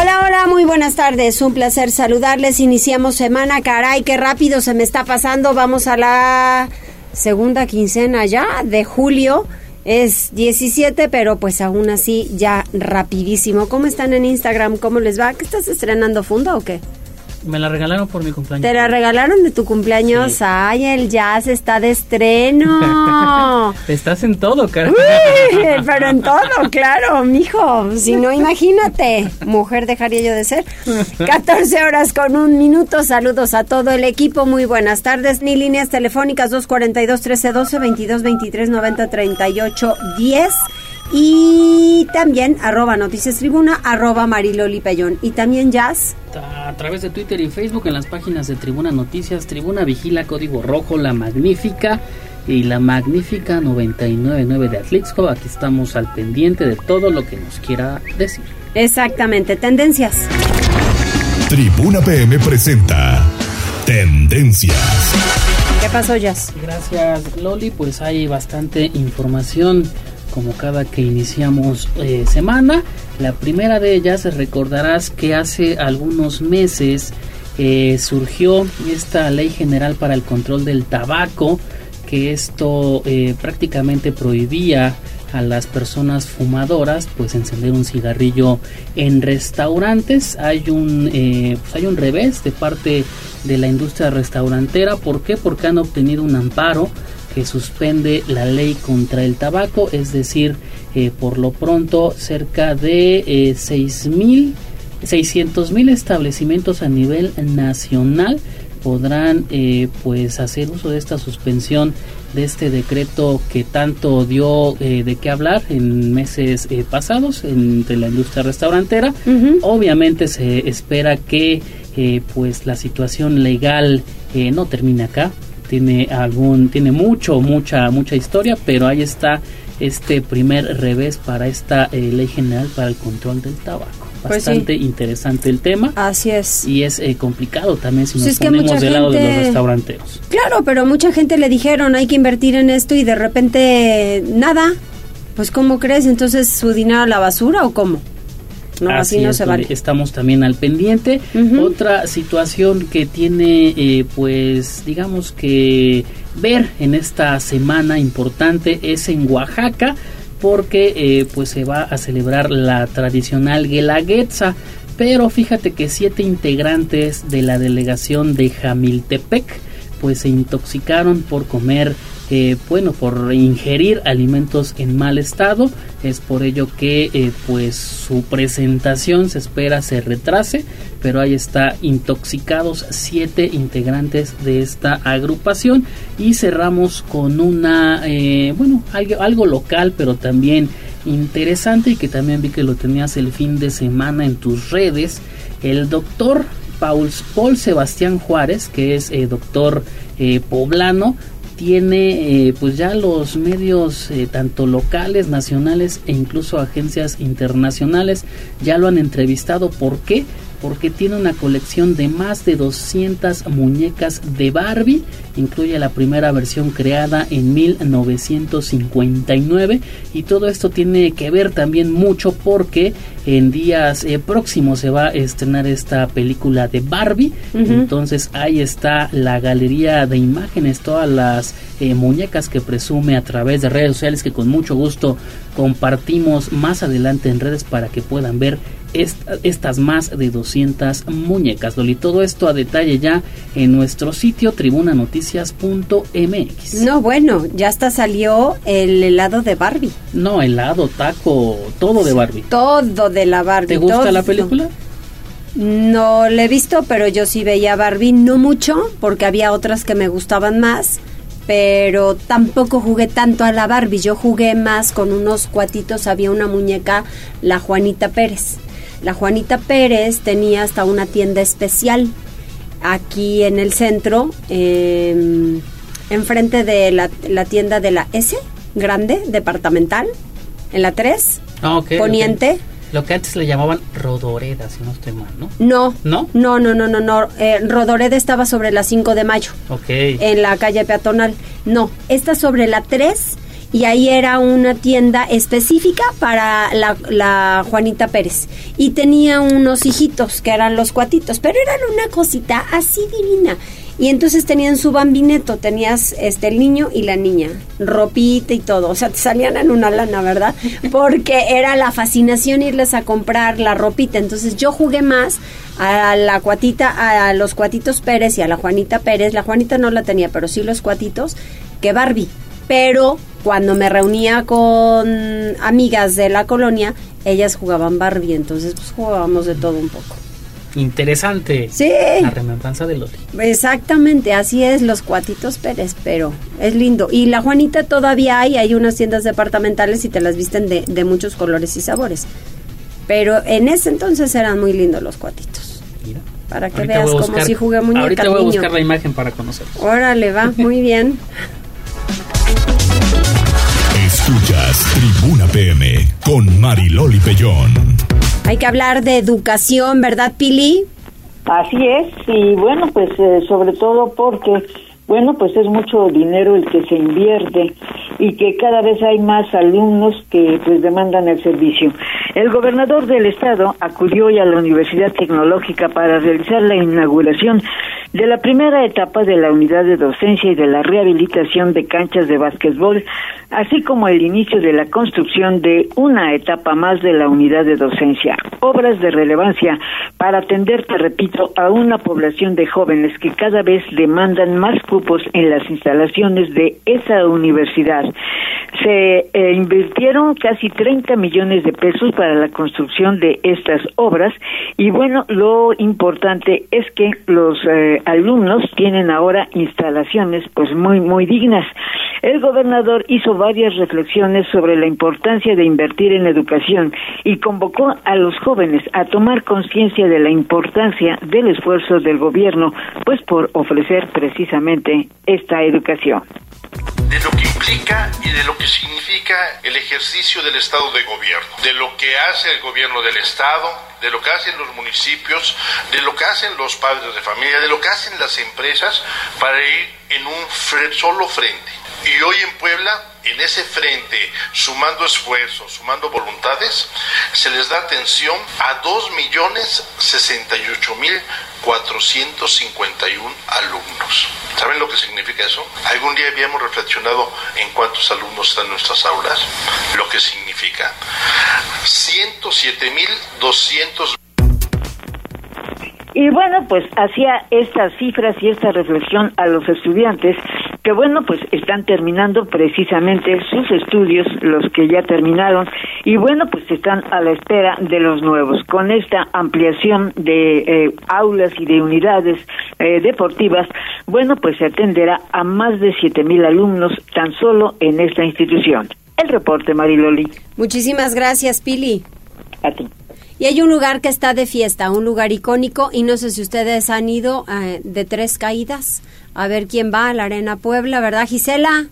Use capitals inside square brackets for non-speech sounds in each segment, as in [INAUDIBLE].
Hola, hola, muy buenas tardes. Un placer saludarles. Iniciamos semana. Caray, qué rápido se me está pasando. Vamos a la segunda quincena ya de julio. Es 17, pero pues aún así ya rapidísimo. ¿Cómo están en Instagram? ¿Cómo les va? ¿Qué estás estrenando funda o qué? Me la regalaron por mi cumpleaños. ¿Te la regalaron de tu cumpleaños? Ay, el jazz está de estreno. [LAUGHS] Estás en todo, cara. pero en todo, claro, mijo. Si no, imagínate. Mujer dejaría yo de ser. 14 horas con un minuto. Saludos a todo el equipo. Muy buenas tardes. Ni líneas telefónicas 242 1312 22 23 90 38 10 y también arroba Noticias Tribuna, arroba Mariloli Pellón. Y también Jazz. A través de Twitter y Facebook en las páginas de Tribuna Noticias, Tribuna Vigila, Código Rojo, La Magnífica y La Magnífica 999 de Atlixco. Aquí estamos al pendiente de todo lo que nos quiera decir. Exactamente, tendencias. Tribuna PM presenta Tendencias. ¿Qué pasó, Jazz? Gracias, Loli. Pues hay bastante información como cada que iniciamos eh, semana. La primera de ellas recordarás que hace algunos meses eh, surgió esta ley general para el control del tabaco, que esto eh, prácticamente prohibía a las personas fumadoras pues encender un cigarrillo en restaurantes hay un pues hay un revés de parte de la industria restaurantera ¿por qué? porque han obtenido un amparo que suspende la ley contra el tabaco, es decir, eh, por lo pronto cerca de eh, 600 mil establecimientos a nivel nacional podrán eh, pues hacer uso de esta suspensión de este decreto que tanto dio eh, de qué hablar en meses eh, pasados entre la industria restaurantera. Obviamente se espera que pues la situación legal no termine acá tiene algún tiene mucho mucha mucha historia pero ahí está este primer revés para esta eh, ley general para el control del tabaco Pues bastante sí. interesante el tema Así es. y es eh, complicado también si Pues nos ponemos del lado de los restauranteros Claro, pero mucha gente le dijeron hay que invertir en esto y de repente nada. Pues ¿cómo crees? Entonces su dinero a la basura o cómo? No, así, no es, se vale. Estamos también al pendiente. Otra situación que tiene, eh, pues, digamos que ver en esta semana importante es en Oaxaca, porque eh, pues se va a celebrar la tradicional Guelaguetza. Pero fíjate que siete integrantes de la delegación de Jamiltepec pues se intoxicaron por comer eh, bueno por ingerir alimentos en mal estado. Es por ello que eh, pues su presentación se espera se retrase pero ahí está intoxicados siete integrantes de esta agrupación. Y cerramos con una eh, bueno algo, local pero también interesante y que también vi que lo tenías el fin de semana en tus redes. El doctor Paul, Sebastián Juárez, que es doctor poblano, tiene eh, pues ya los medios eh, tanto locales, nacionales e incluso agencias internacionales ya lo han entrevistado. ¿Por qué? Porque tiene una colección de más de 200 muñecas de Barbie, incluye la primera versión creada en 1959 y todo esto tiene que ver también mucho porque en días eh, próximos se va a estrenar esta película de Barbie, entonces ahí está la galería de imágenes, todas las eh, muñecas que presume a través de redes sociales que con mucho gusto compartimos más adelante en redes para que puedan ver esta- estas más de 200 muñecas. Loli, todo esto a detalle ya en nuestro sitio tribunanoticias.mx. No, bueno, ya hasta salió el helado de Barbie. No, helado, taco, todo de Barbie. Todo de la Barbie. ¿Te gusta todo. la película? No la he visto, pero yo sí veía Barbie, no mucho, porque había otras que me gustaban más, pero tampoco jugué tanto a la Barbie. Yo jugué más con unos cuatitos, había una muñeca, la Juanita Pérez. La Juanita Pérez tenía hasta una tienda especial aquí en el centro, eh, enfrente de la, la tienda de la S, grande, departamental, en la 3, Ah, poniente. Lo que antes le llamaban rodoreda, si no estoy mal, ¿no? No, ¿No? no, no, no, no, no. Eh, Rodoreda estaba sobre la 5 de mayo, Ok. en la calle peatonal. No, está sobre la 3 y ahí era una tienda específica para la, la Juanita Pérez. Y tenía unos hijitos que eran los cuatitos, pero eran una cosita así divina. Y entonces tenían su bambineto, tenías este el niño y la niña, ropita y todo, o sea, te salían en una lana, ¿verdad? [LAUGHS] Porque era la fascinación irles a comprar la ropita. Entonces yo jugué más a la cuatita, a los cuatitos Pérez y a la Juanita Pérez. La Juanita no la tenía, pero sí los cuatitos, que Barbie. Pero cuando me reunía con amigas de la colonia, ellas jugaban Barbie, entonces pues jugábamos de todo un poco. Interesante. Sí. La remembranza de Loli. Exactamente, así es, los cuatitos Pérez, pero es lindo. Y la Juanita todavía hay, hay unas tiendas departamentales y te las visten de, de muchos colores y sabores. Pero en ese entonces eran muy lindos los cuatitos. Mira. Para que Ahorita veas como si jugué muñeca Ahorita voy a niño. buscar la imagen para conocerlos. Órale, va, muy bien. [LAUGHS] Escuchas Tribuna PM con Mariloli Pellón. Hay que hablar de educación, ¿verdad, Pili? Así es, y bueno, pues eh, sobre todo porque, bueno, pues es mucho dinero el que se invierte y que cada vez hay más alumnos que pues demandan el servicio. El gobernador del estado acudió hoy a la Universidad Tecnológica para realizar la inauguración de la primera etapa de la unidad de docencia y de la rehabilitación de canchas de básquetbol, así como el inicio de la construcción de una etapa más de la unidad de docencia. Obras de relevancia para atender, te repito, a una población de jóvenes que cada vez demandan más cupos en las instalaciones de esa universidad. Se eh, invirtieron casi 30 millones de pesos para la construcción de estas obras y bueno, lo importante es que los eh, alumnos tienen ahora instalaciones pues muy muy dignas. El gobernador hizo varias reflexiones sobre la importancia de invertir en educación y convocó a los jóvenes a tomar conciencia de la importancia del esfuerzo del gobierno pues por ofrecer precisamente esta educación. De lo que implica y de lo que significa el ejercicio del Estado de gobierno, de lo que hace el gobierno del Estado, de lo que hacen los municipios, de lo que hacen los padres de familia, de lo que hacen las empresas para ir en un solo frente. Y hoy en Puebla, en ese frente, sumando esfuerzos, sumando voluntades, se les da atención a 2.068.451 alumnos. ¿Saben lo que significa eso? ¿Algún día habíamos reflexionado en cuántos alumnos están en nuestras aulas? Lo que significa 107.200 Y bueno, pues hacía estas cifras y esta reflexión a los estudiantes que bueno, pues están terminando precisamente sus estudios, los que ya terminaron, y bueno, pues están a la espera de los nuevos. Con esta ampliación de eh, aulas y de unidades eh, deportivas, bueno, pues se atenderá a más de siete mil alumnos tan solo en esta institución. El reporte, Mariloli. Muchísimas gracias, Pili. A ti. Y hay un lugar que está de fiesta, un lugar icónico, y no sé si ustedes han ido eh, de tres caídas a ver quién va a la Arena Puebla, ¿verdad, Gisela?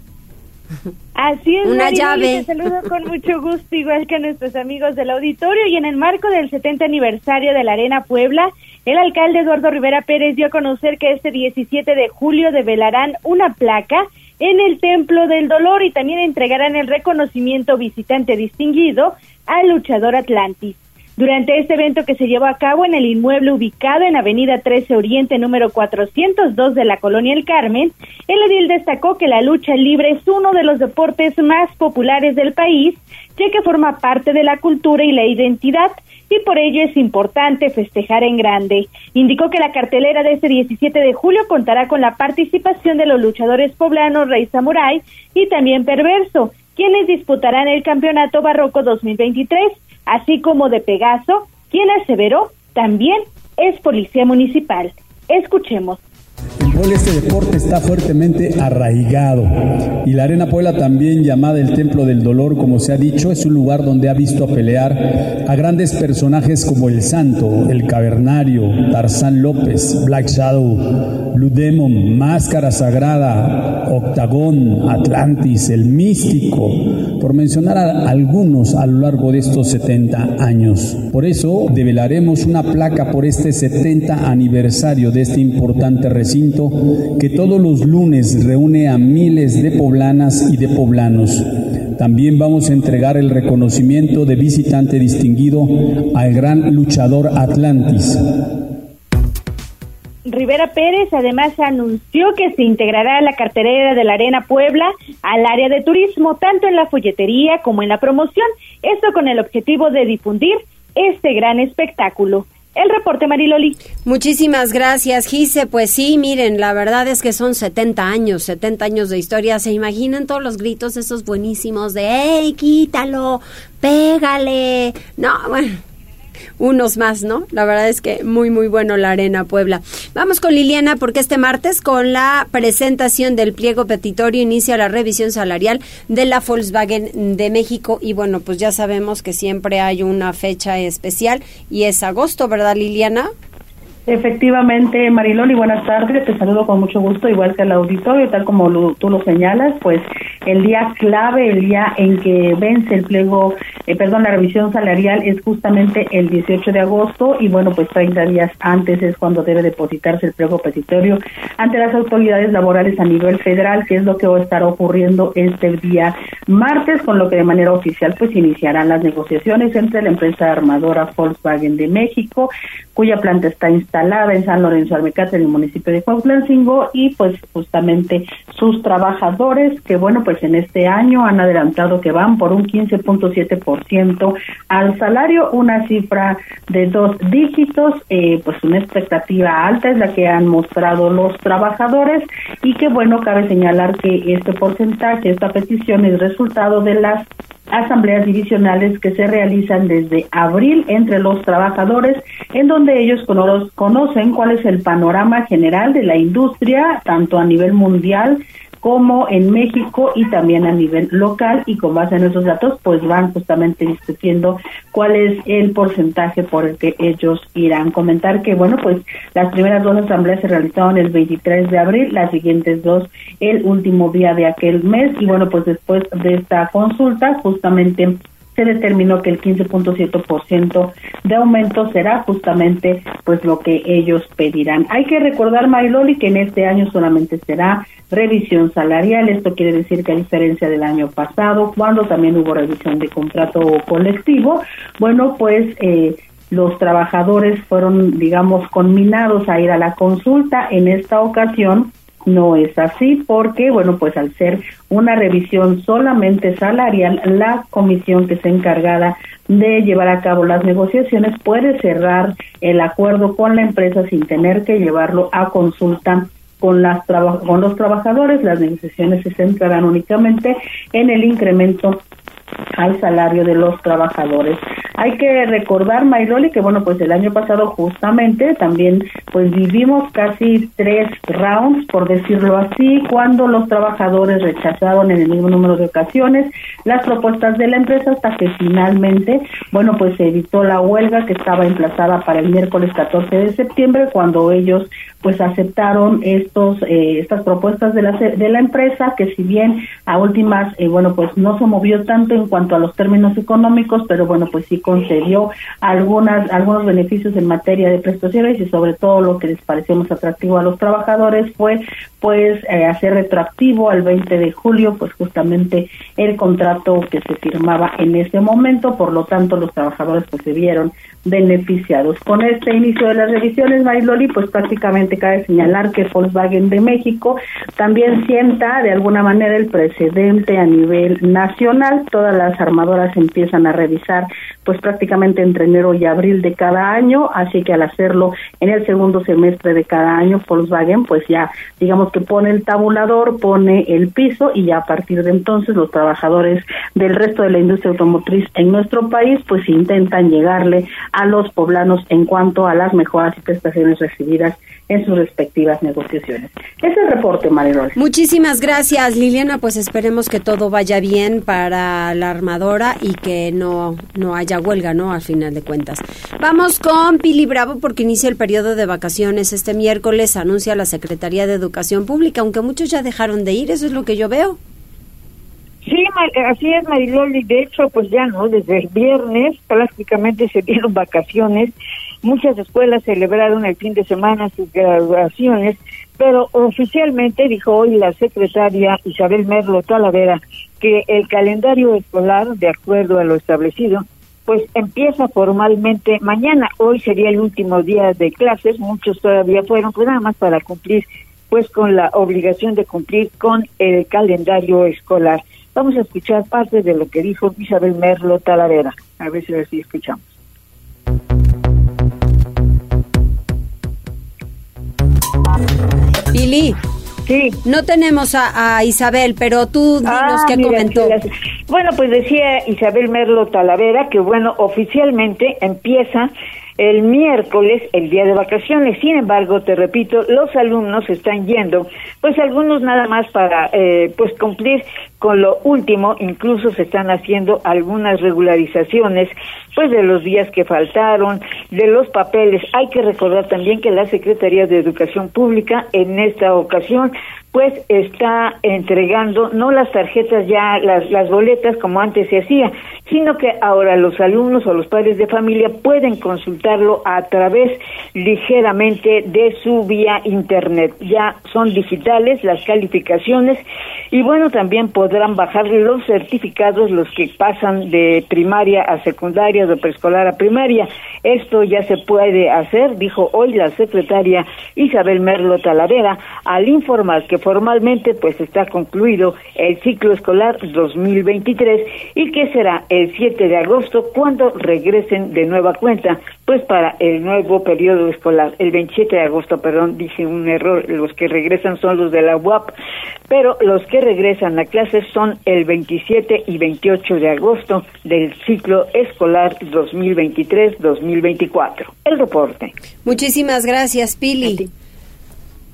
Así es, Una Mariloli, llave. Te saludo con mucho gusto, igual que a nuestros amigos del auditorio. Y en el marco del 70 aniversario de la Arena Puebla, el alcalde Eduardo Rivera Pérez dio a conocer que este 17 de julio develarán una placa en el Templo del Dolor y también entregarán el reconocimiento visitante distinguido al luchador Atlantis. Durante este evento que se llevó a cabo en el inmueble ubicado en Avenida 13 Oriente número 402 de la Colonia El Carmen, el edil destacó que la lucha libre es uno de los deportes más populares del país, ya que forma parte de la cultura y la identidad y por ello es importante festejar en grande. Indicó que la cartelera de este 17 de julio contará con la participación de los luchadores poblanos Rey Samurai y también Perverso, quienes disputarán el Campeonato Barroco 2023, así como de Pegaso, quien aseveró también es policía municipal. Escuchemos. Puebla este deporte está fuertemente arraigado y la Arena Puebla también llamada el Templo del Dolor, como se ha dicho, es un lugar donde ha visto pelear a grandes personajes como el Santo, el Cavernario, Tarzán López, Black Shadow, Blue Demon, Máscara Sagrada, Octagón, Atlantis, el Místico, por mencionar a algunos a lo largo de estos 70 años. Por eso develaremos una placa por este 70 aniversario de este importante que todos los lunes reúne a miles de poblanas y de poblanos. También vamos a entregar el reconocimiento de visitante distinguido al gran luchador Atlantis. Rivera Pérez además anunció que se integrará a la carterera de la Arena Puebla al área de turismo, tanto en la folletería como en la promoción, esto con el objetivo de difundir este gran espectáculo. El reporte, Mariloli. Muchísimas gracias, Gise. Pues sí, miren, la verdad es que son 70 años, 70 años de historia. ¿Se imaginan todos los gritos esos buenísimos de ¡Ey, quítalo! ¡Pégale! No, bueno, unos más, ¿no? La verdad es que muy, muy bueno la Arena Puebla. Vamos con Liliana porque este martes con la presentación del pliego petitorio inicia la revisión salarial de la Volkswagen de México y bueno, pues ya sabemos que siempre hay una fecha especial y es agosto, ¿verdad Liliana? Efectivamente, Mariloli, buenas tardes. Te saludo con mucho gusto, igual que al auditorio, tal como tú lo señalas, pues el día clave, el día en que vence el pliego, eh, perdón, la revisión salarial es justamente el 18 de agosto y bueno, pues 30 días antes es cuando debe depositarse el pliego petitorio ante las autoridades laborales a nivel federal, que es lo que va a estar ocurriendo este día martes, con lo que de manera oficial pues iniciarán las negociaciones entre la empresa armadora Volkswagen de México, cuya planta está instalada en San Lorenzo Almecate, en el municipio de Cuautlancingo, y pues justamente sus trabajadores, que bueno, pues en este año han adelantado que van por un 15.7% al salario, una cifra de dos dígitos, eh, pues una expectativa alta es la que han mostrado los trabajadores y que bueno, cabe señalar que este porcentaje, esta petición es resultado de las asambleas divisionales que se realizan desde abril entre los trabajadores, en donde ellos conocen cuál es el panorama general de la industria, tanto a nivel mundial como en México y también a nivel local y con base en esos datos pues van justamente discutiendo cuál es el porcentaje por el que ellos irán. Comentar que bueno pues las primeras dos asambleas se realizaron el 23 de abril, las siguientes dos el último día de aquel mes y bueno pues después de esta consulta justamente se determinó que el 15.7% de aumento será justamente pues lo que ellos pedirán. Hay que recordar, Mariloli, que en este año solamente será revisión salarial. Esto quiere decir que a diferencia del año pasado, cuando también hubo revisión de contrato colectivo, bueno, pues eh, los trabajadores fueron, digamos, conminados a ir a la consulta. En esta ocasión, no es así porque, bueno, pues al ser una revisión solamente salarial, la comisión que se encargada de llevar a cabo las negociaciones puede cerrar el acuerdo con la empresa sin tener que llevarlo a consulta con, las con los trabajadores. Las negociaciones se centrarán únicamente en el incremento al salario de los trabajadores. Hay que recordar, Mayroli, que bueno, pues el año pasado justamente también pues vivimos casi tres rounds, por decirlo así, cuando los trabajadores rechazaron en el mismo número de ocasiones las propuestas de la empresa hasta que finalmente, bueno, pues se evitó la huelga que estaba emplazada para el miércoles 14 de septiembre cuando ellos pues aceptaron estos eh, estas propuestas de la de la empresa que si bien a últimas eh, bueno pues no se movió en cuanto a los términos económicos pero bueno pues sí concedió algunas algunos beneficios en materia de prestaciones y sobre todo lo que les pareció más atractivo a los trabajadores fue pues eh, hacer retroactivo al 20 de julio pues justamente el contrato que se firmaba en ese momento. Por lo tanto los trabajadores pues se vieron beneficiados. Con este inicio de las revisiones Mariloli pues prácticamente cabe señalar que Volkswagen de México también sienta de alguna manera el precedente a nivel nacional. Todas las armadoras empiezan a revisar pues prácticamente entre enero y abril de cada año, así que al hacerlo en el segundo semestre de cada año, Volkswagen pues ya digamos que pone el tabulador, pone el piso y ya a partir de entonces los trabajadores del resto de la industria automotriz en nuestro país pues intentan llegarle a los poblanos en cuanto a las mejoras y prestaciones recibidas en sus respectivas negociaciones. Ese es el reporte, Marilol. Muchísimas gracias, Liliana. Pues esperemos que todo vaya bien para la armadora y que no, no haya huelga, ¿no? Al final de cuentas. Vamos con Pili Bravo porque inicia el periodo de vacaciones este miércoles, anuncia la Secretaría de Educación Pública, aunque muchos ya dejaron de ir, eso es lo que yo veo. Sí, así es, Mariloli. De hecho, pues ya no, desde el viernes prácticamente se [LAUGHS] dieron vacaciones Muchas escuelas celebraron el fin de semana sus graduaciones, pero oficialmente dijo hoy la secretaria Isabel Merlo Talavera que el calendario escolar, de acuerdo a lo establecido, pues empieza formalmente mañana. Hoy sería el último día de clases, muchos todavía fueron, pues nada más para cumplir pues con la obligación de cumplir con el calendario escolar. Vamos a escuchar parte de lo que dijo Isabel Merlo Talavera. A ver si así escuchamos. Pili. Sí. No tenemos a, Isabel, pero tú dinos ah, qué comentó. Bueno, pues decía Isabel Merlo Talavera que, bueno, oficialmente empieza el miércoles, el día de vacaciones. Sin embargo, te repito, los alumnos están yendo, pues algunos nada más para, eh, pues cumplir con lo último, incluso se están haciendo algunas regularizaciones, pues de los días que faltaron, de los papeles. Hay que recordar también que la Secretaría de Educación Pública en esta ocasión pues está entregando no las tarjetas ya, las, boletas como antes se hacía, sino que ahora los alumnos o los padres de familia pueden consultarlo a través ligeramente de su vía internet. Ya son digitales las calificaciones y bueno, también podrán bajar los certificados los que pasan de primaria a secundaria, de preescolar a primaria. Esto ya se puede hacer, dijo hoy la secretaria Isabel Merlo Talavera, al informar que formalmente pues está concluido el ciclo escolar 2023 y que será el 7 de agosto cuando regresen de nueva cuenta, pues para el nuevo periodo escolar, el 27 de agosto, perdón, dije un error, los que regresan son los de la UAP, pero los que regresan a clases son el 27 y 28 de agosto del ciclo escolar 2023-2024. El reporte. Muchísimas gracias, Pili.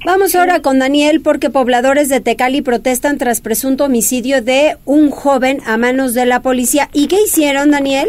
Vamos ahora con Daniel porque pobladores de Tecali protestan tras presunto homicidio de un joven a manos de la policía. ¿Y qué hicieron, Daniel?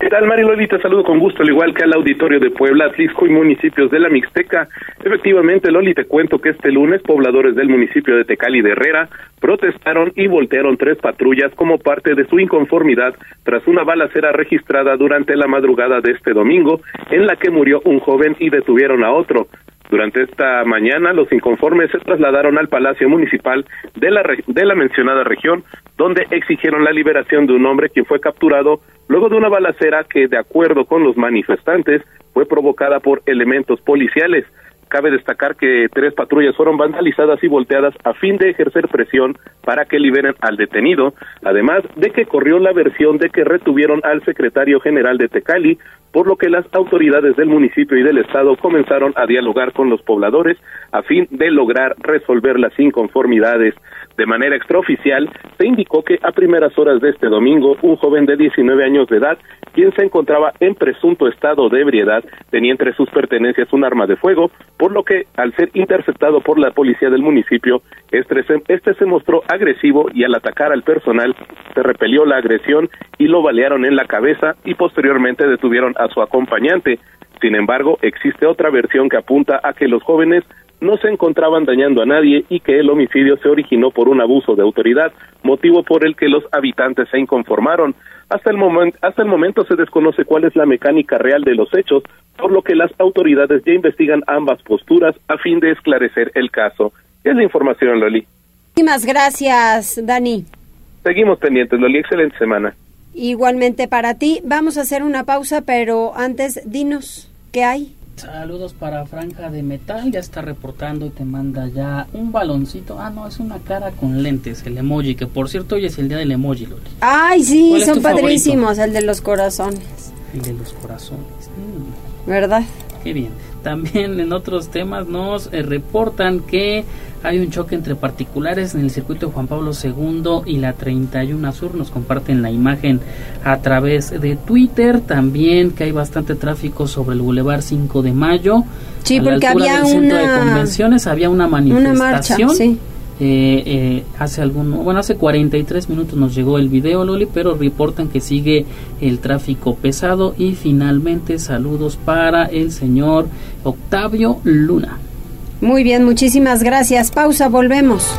¿Qué tal, Mariloli? Te saludo con gusto, al igual que al auditorio de Puebla, Atlisco y municipios de la Mixteca. Efectivamente, Loli, te cuento que este lunes pobladores del municipio de Tecali de Herrera protestaron y voltearon tres patrullas como parte de su inconformidad tras una balacera registrada durante la madrugada de este domingo, en la que murió un joven y detuvieron a otro. Durante esta mañana, los inconformes se trasladaron al Palacio Municipal de la, de la mencionada región, donde exigieron la liberación de un hombre quien fue capturado luego de una balacera que, de acuerdo con los manifestantes, fue provocada por elementos policiales. Cabe destacar que tres patrullas fueron vandalizadas y volteadas a fin de ejercer presión para que liberen al detenido, además de que corrió la versión de que retuvieron al secretario general de Tecali, por lo que las autoridades del municipio y del estado comenzaron a dialogar con los pobladores a fin de lograr resolver las inconformidades. De manera extraoficial, se indicó que a primeras horas de este domingo, un joven de 19 años de edad, quien se encontraba en presunto estado de ebriedad, tenía entre sus pertenencias un arma de fuego, por lo que, al ser interceptado por la policía del municipio, este se, este se mostró agresivo y al atacar al personal, se repelió la agresión y lo balearon en la cabeza y posteriormente detuvieron a su acompañante. Sin embargo, existe otra versión que apunta a que los jóvenes no se encontraban dañando a nadie y que el homicidio se originó por un abuso de autoridad, motivo por el que los habitantes se inconformaron. Hasta el, momento, hasta el momento se desconoce cuál es la mecánica real de los hechos, por lo que las autoridades ya investigan ambas posturas a fin de esclarecer el caso. Es la información, Loli. Muchísimas gracias, Dani. Seguimos pendientes, Loli. Excelente semana. Igualmente para ti. Vamos a hacer una pausa, pero antes dinos qué hay. Saludos para Franja de Metal, ya está reportando y te manda ya un baloncito. Ah, no, es una cara con lentes, el emoji, que por cierto hoy es el día del emoji, Loli. Ay, sí, son padrísimos, el de los corazones. El de los corazones. Mm. ¿Verdad? Qué bien. También en otros temas nos eh, reportan que hay un choque entre particulares en el circuito Juan Pablo II y la 31 Sur. Nos comparten la imagen a través de Twitter. También que hay bastante tráfico sobre el Boulevard 5 de Mayo. Sí, porque había una... de convenciones había una manifestación. Eh, eh, hace algún, bueno, hace 43 minutos nos llegó el video, Loli, pero reportan que sigue el tráfico pesado y finalmente saludos para el señor Octavio Luna. Muy bien, muchísimas gracias. Pausa, volvemos.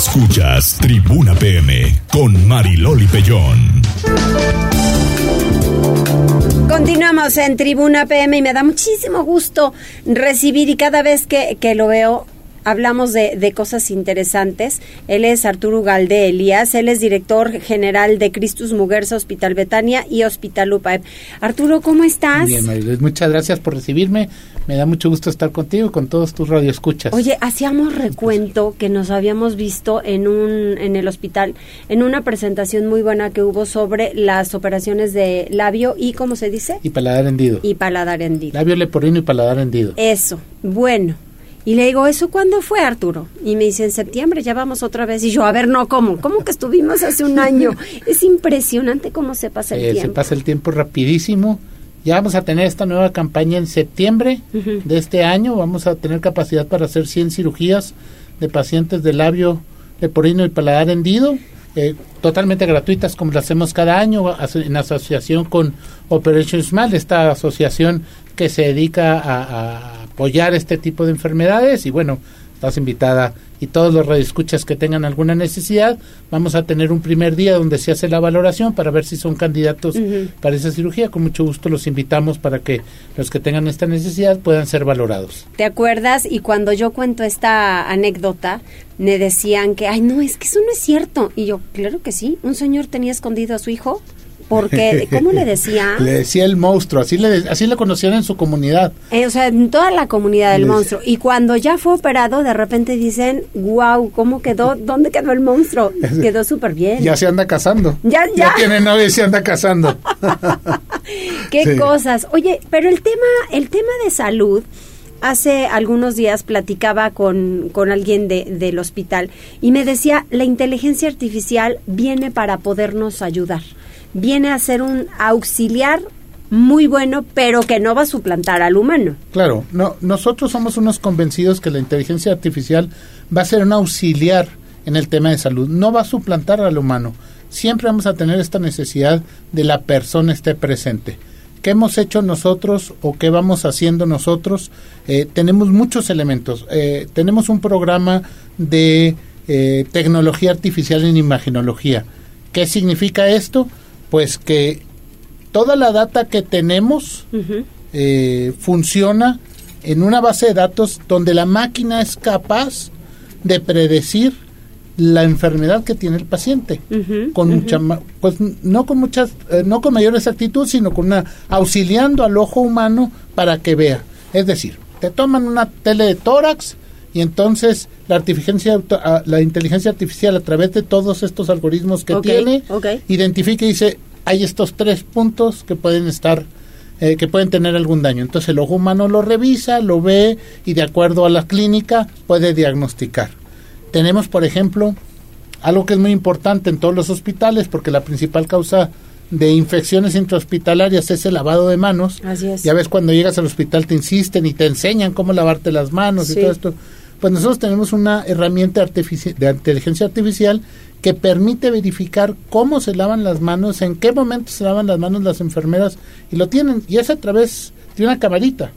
Escuchas Tribuna PM con Mariloli Pellón. Continuamos en Tribuna PM y me da muchísimo gusto recibir y cada vez que, que lo veo hablamos de, de, cosas interesantes. Él es Arturo Galde Elías, él es director general de Cristus Muguerza Hospital Betania y Hospital UPAEP. Arturo, ¿cómo estás? Bien, muchas gracias por recibirme. Me da mucho gusto estar contigo y con todos tus radioescuchas. Oye, hacíamos recuento que nos habíamos visto en un en el hospital en una presentación muy buena que hubo sobre las operaciones de labio y ¿cómo se dice? Y paladar hendido. Y paladar hendido. Labio leporino y paladar hendido. Eso. Bueno, y le digo, ¿eso cuándo fue, Arturo? Y me dice, en septiembre, ya vamos otra vez. Y yo, a ver, no, ¿cómo? ¿Cómo que estuvimos hace un año? [LAUGHS] es impresionante cómo se pasa el eh, tiempo. Se pasa el tiempo rapidísimo. Ya vamos a tener esta nueva campaña en septiembre de este año. Vamos a tener capacidad para hacer 100 cirugías de pacientes de labio leporino y paladar hendido. Eh, totalmente gratuitas como las hacemos cada año en asociación con Operation Smile, esta asociación que se dedica a apoyar este tipo de enfermedades y bueno, estás invitada y todos los radioescuchas que tengan alguna necesidad, vamos a tener un primer día donde se hace la valoración para ver si son candidatos para esa cirugía. Con mucho gusto los invitamos para que los que tengan esta necesidad puedan ser valorados. ¿Te acuerdas? Y cuando yo cuento esta anécdota, me decían que, ay, no, es que eso no es cierto. Y yo, claro que sí, un señor tenía escondido a su hijo porque, ¿cómo le decía? [LAUGHS] le decía el monstruo, así le, así le conocían en su comunidad. Eh, o sea, en toda la comunidad del monstruo. Y cuando ya fue operado, de repente dicen, wow, ¿cómo quedó? ¿Dónde quedó el monstruo? [LAUGHS] Quedó súper bien. Ya se anda casando. Ya, ya. Ya tiene novia y se anda casando. [LAUGHS] Qué cosas. Oye, pero el tema, el tema de salud hace algunos días platicaba con, con alguien de, del hospital y me decía, la inteligencia artificial viene para podernos ayudar viene a ser un auxiliar muy bueno, pero que no va a suplantar al humano. Claro, no, nosotros somos unos convencidos que la inteligencia artificial va a ser un auxiliar en el tema de salud, no va a suplantar al humano. Siempre vamos a tener esta necesidad de la persona esté presente. ¿Qué hemos hecho nosotros o qué vamos haciendo nosotros? Eh, tenemos muchos elementos. Eh, tenemos un programa de eh, tecnología artificial en imaginología. ¿Qué significa esto? Pues que toda la data que tenemos eh, funciona en una base de datos donde la máquina es capaz de predecir la enfermedad que tiene el paciente. Con mucha pues no con muchas eh, no con mayor exactitud sino con una auxiliando al ojo humano para que vea. Es decir te toman una tele de tórax y entonces la, inteligencia, ah, la inteligencia artificial a través de todos estos algoritmos que tiene, identifica y dice, hay estos tres puntos que pueden estar, eh, que pueden tener algún daño. Entonces el ojo humano lo revisa, lo ve y de acuerdo a la clínica puede diagnosticar. Tenemos, por ejemplo, algo que es muy importante en todos los hospitales, porque la principal causa de infecciones intrahospitalarias es el lavado de manos. Así es. Ya ves, cuando llegas al hospital te insisten y te enseñan cómo lavarte las manos y todo esto. Pues nosotros tenemos una herramienta de inteligencia artificial que permite verificar cómo se lavan las manos, en qué momento se lavan las manos las enfermeras y lo tienen y es a través de una camarita.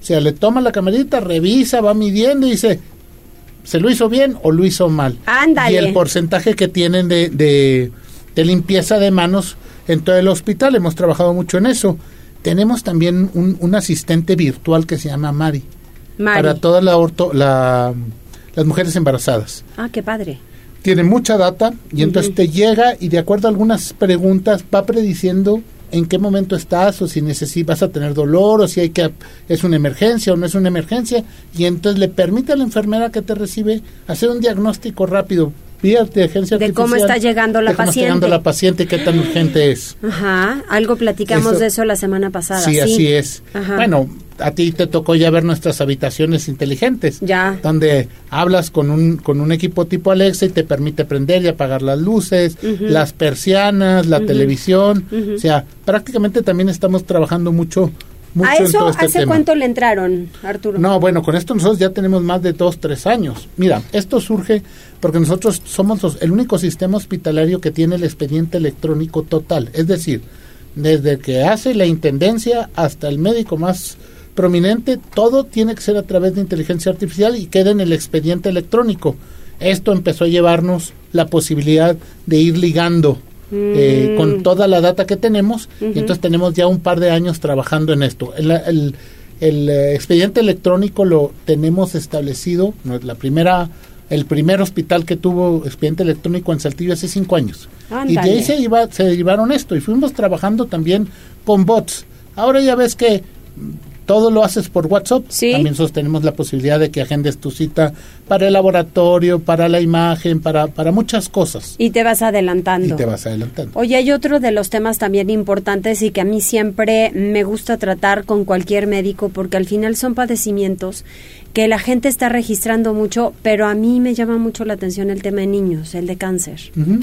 O sea, le toma la camarita, revisa, va midiendo y dice, ¿se lo hizo bien o lo hizo mal? Ándale. Y el porcentaje que tienen de, de, de limpieza de manos en todo el hospital, hemos trabajado mucho en eso. Tenemos también un, un asistente virtual que se llama Mari, Mari. para todas la- las mujeres embarazadas. Ah, qué padre. Tiene mucha data y entonces te llega y de acuerdo a algunas preguntas va prediciendo en qué momento estás o si necesitas vas a tener dolor o si hay que es una emergencia o no es una emergencia y entonces le permite a la enfermera que te recibe hacer un diagnóstico rápido vía inteligencia De cómo está llegando la de cómo está llegando paciente. la paciente y qué tan urgente es. Ajá, algo platicamos Eso- de eso la semana pasada. Sí, así es. Ajá. Bueno, a ti te tocó ya ver nuestras habitaciones inteligentes. Ya. Donde hablas con un, con un equipo tipo Alexa y te permite prender y apagar las luces, las persianas, la televisión. O sea, prácticamente también estamos trabajando mucho, mucho ¿A eso este hace tema. cuánto le entraron, Arturo? No, bueno, con esto nosotros ya tenemos más de dos, tres años. Mira, esto surge porque nosotros somos los- el único sistema hospitalario que tiene el expediente electrónico total. Es decir, desde que hace la intendencia hasta el médico más prominente, todo tiene que ser a través de inteligencia artificial y queda en el expediente electrónico. Esto empezó a llevarnos la posibilidad de ir ligando eh, Mm. con toda la data que tenemos y entonces tenemos ya un par de años trabajando en esto. El, el- el, eh, expediente electrónico lo tenemos establecido, la primera, el primer hospital que tuvo expediente electrónico en Saltillo hace cinco años. Y de ahí se, iba, se derivaron esto y fuimos trabajando también con bots. Ahora ya ves que mm, todo lo haces por WhatsApp. También nosotros tenemos la posibilidad de que agendes tu cita para el laboratorio, para la imagen, para, para muchas cosas. Y te vas adelantando. Y te vas adelantando. Oye, hay otro de los temas también importantes y que a mí siempre me gusta tratar con cualquier médico porque al final son padecimientos que la gente está registrando mucho, pero a mí me llama mucho la atención el tema de niños, el de cáncer. Ujú.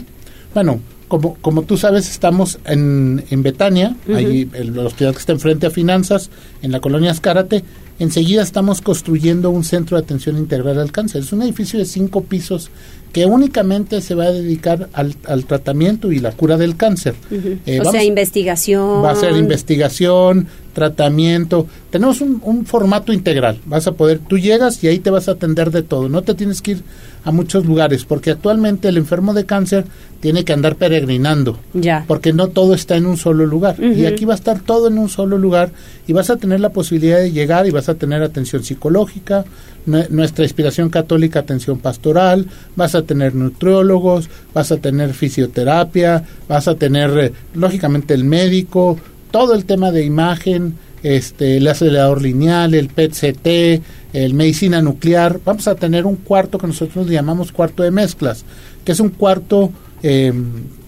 Bueno, como, como tú sabes, estamos en, en Betania, ahí el, hospital que está enfrente a Finanzas, en la colonia Azcárate. Enseguida estamos construyendo un centro de atención integral al cáncer. Es un edificio de cinco pisos que únicamente se va a dedicar al, al tratamiento y la cura del cáncer. Eh, o vamos- sea, investigación. Va a ser investigación, tratamiento. Tenemos un, un formato integral. Vas a poder, tú llegas y ahí te vas a atender de todo. No te tienes que ir a muchos lugares porque actualmente el enfermo de cáncer tiene que andar peregrinando. Ya. Porque no todo está en un solo lugar. Y aquí va a estar todo en un solo lugar y vas a tener la posibilidad de llegar y vas a tener atención psicológica, nue- nuestra inspiración católica, atención pastoral, vas a tener nutriólogos, vas a tener fisioterapia, vas a tener, eh, lógicamente, el médico, todo el tema de imagen, este, el acelerador lineal, el PET-CT, el medicina nuclear. Vamos a tener un cuarto que nosotros llamamos cuarto de mezclas, que es un cuarto eh,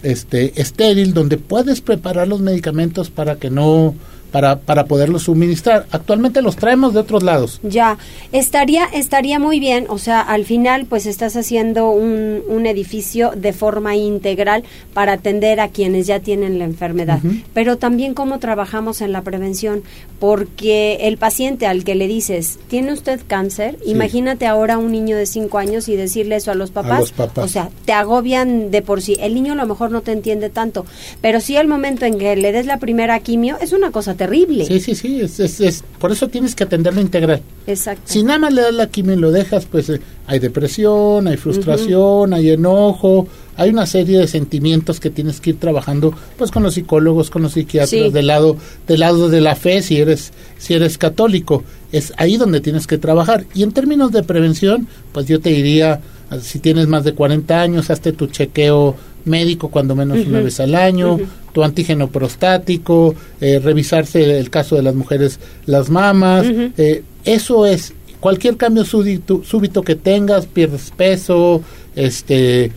este, estéril donde puedes preparar los medicamentos para que no para, para poderlos suministrar. Actualmente los traemos de otros lados. Ya, estaría, estaría muy bien, o sea, al final pues estás haciendo un, un edificio de forma integral para atender a quienes ya tienen la enfermedad, pero también cómo trabajamos en la prevención, porque el paciente al que le dices, ¿tiene usted cáncer? Sí. Imagínate ahora un niño de 5 años y decirle eso a los papás, los papás. o sea, te agobian de por sí, el niño a lo mejor no te entiende tanto, pero sí el momento en que le des la primera quimio es una cosa terrible. Sí, sí, sí, es, es- es- por eso tienes que atenderlo integral. Exacto. Si nada más le das la quimio y lo dejas, pues eh, hay depresión, hay frustración, hay enojo, hay una serie de sentimientos que tienes que ir trabajando, pues con los psicólogos, con los psiquiatras, Sí. del lado, del lado de la fe, si eres, si eres católico, es ahí donde tienes que trabajar. Y en términos de prevención, pues yo te diría, si tienes más de 40 años, hazte tu chequeo médico cuando menos una vez al año, tu antígeno prostático, eh, revisarse el caso de las mujeres, las mamas, eh, eso es cualquier cambio súbito, súbito que tengas, pierdes peso, este,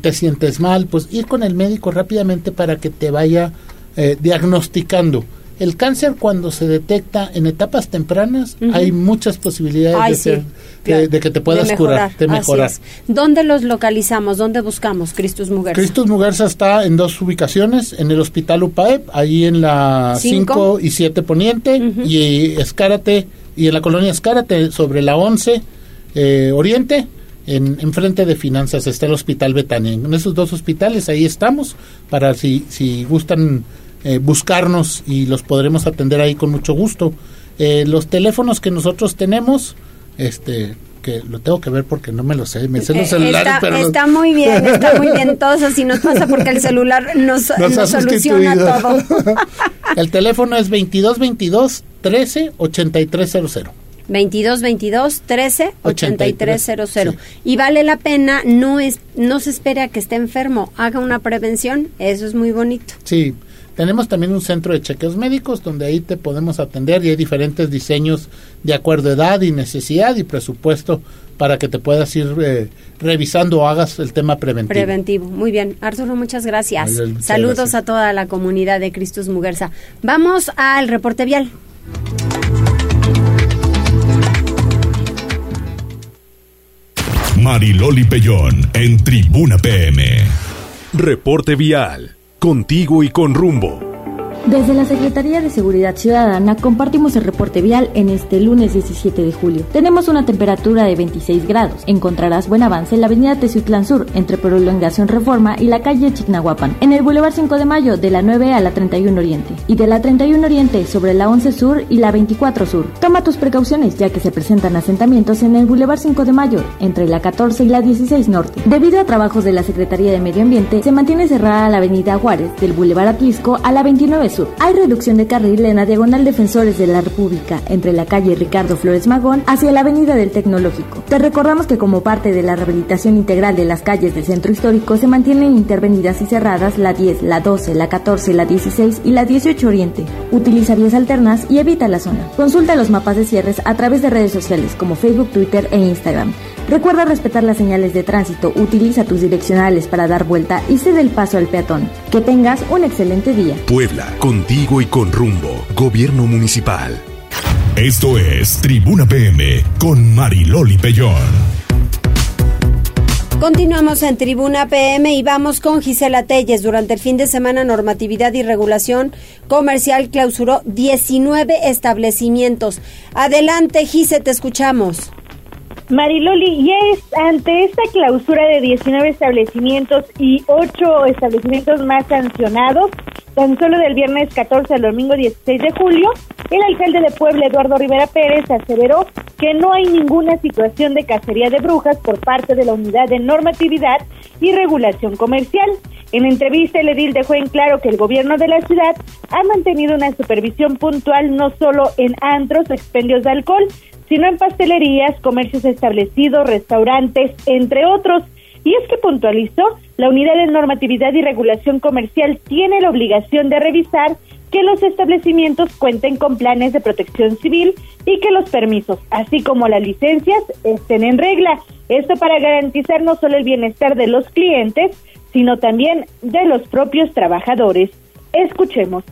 te sientes mal, pues ir con el médico rápidamente para que te vaya eh, diagnosticando. El cáncer cuando se detecta en etapas tempranas hay muchas posibilidades Ay, de, sí, ser- de- que te puedas De curar, de mejorar. ¿Dónde los localizamos? ¿Dónde buscamos Cristus Muguerza? Cristus Muguerza está en dos ubicaciones, en el Hospital UPAEP, ahí en la Cinco. 5 y 7 Poniente, y Escárate, y en la colonia Escárate, sobre la 11, eh, Oriente, en, en frente de finanzas está el Hospital Betania. En esos dos hospitales ahí estamos para si, si gustan eh, buscarnos y los podremos atender ahí con mucho gusto. Eh, los teléfonos que nosotros tenemos, este que lo tengo que ver porque no me lo sé, me sé los Eh, celulares, está, pero está muy bien, está muy [LAUGHS] bien. Todos así nos pasa porque el celular nos, Nos nos soluciona todo. [LAUGHS] el teléfono es 2222 13 8300. 22 22 13 83 00 Sí. y vale la pena no es no se espere a que esté enfermo haga una prevención eso es muy bonito Sí, tenemos también un centro de chequeos médicos donde ahí te podemos atender y hay diferentes diseños de acuerdo a edad y necesidad y presupuesto para que te puedas ir eh, revisando o hagas el tema preventivo. preventivo muy bien Arturo muchas gracias muchas saludos gracias. a toda la comunidad de Cristus Muguerza vamos al reporte vial Mariloli Pellón en Tribuna PM. Reporte vial. Contigo y con rumbo. Desde la Secretaría de Seguridad Ciudadana compartimos el reporte vial en este lunes 17 de julio. Tenemos una temperatura de 26 grados. Encontrarás buen avance en la avenida Teciutlán Sur, entre Prolongación Reforma y la calle Chignahuapan. En el Boulevard 5 de Mayo, de la 9 a la 31 Oriente. Y de la 31 Oriente sobre la 11 Sur y la 24 Sur. Toma tus precauciones, ya que se presentan asentamientos en el Boulevard 5 de Mayo, entre la 14 y la 16 Norte. Debido a trabajos de la Secretaría de Medio Ambiente, se mantiene cerrada la avenida Juárez, del Boulevard Atlisco a la 29 Sur. Hay reducción de carril en la diagonal Defensores de la República, entre la calle Ricardo Flores Magón hacia la avenida del Tecnológico. Te recordamos que como parte de la rehabilitación integral de las calles del centro histórico se mantienen intervenidas y cerradas la 10, la 12, la 14, la 16 y la 18 Oriente. Utiliza vías alternas y evita la zona. Consulta los mapas de cierres a través de redes sociales como Facebook, Twitter e Instagram. Recuerda respetar las señales de tránsito, utiliza tus direccionales para dar vuelta y cede el paso al peatón. Que tengas un excelente día. Puebla, contigo y con rumbo. Gobierno municipal. Esto es Tribuna PM con Mariloli Pellón. Continuamos en Tribuna PM y vamos con Gisela Telles. Durante el fin de semana, Normatividad y Regulación Comercial clausuró 19 establecimientos. Adelante, Gise, te escuchamos. Mariloli, y es ante esta clausura de 19 establecimientos y 8 establecimientos más sancionados, tan solo del viernes 14 al domingo 16 de julio, el alcalde de Puebla, Eduardo Rivera Pérez, aseveró que no hay ninguna situación de cacería de brujas por parte de la Unidad de Normatividad y Regulación Comercial. En entrevista, el edil dejó en claro que el gobierno de la ciudad ha mantenido una supervisión puntual no solo en antros expendios de alcohol, sino en pastelerías, comercios establecidos, restaurantes, entre otros. Y es que puntualizó, la Unidad de Normatividad y Regulación Comercial tiene la obligación de revisar que los establecimientos cuenten con planes de protección civil y que los permisos, así como las licencias, estén en regla. Esto para garantizar no solo el bienestar de los clientes, sino también de los propios trabajadores. Escuchemos.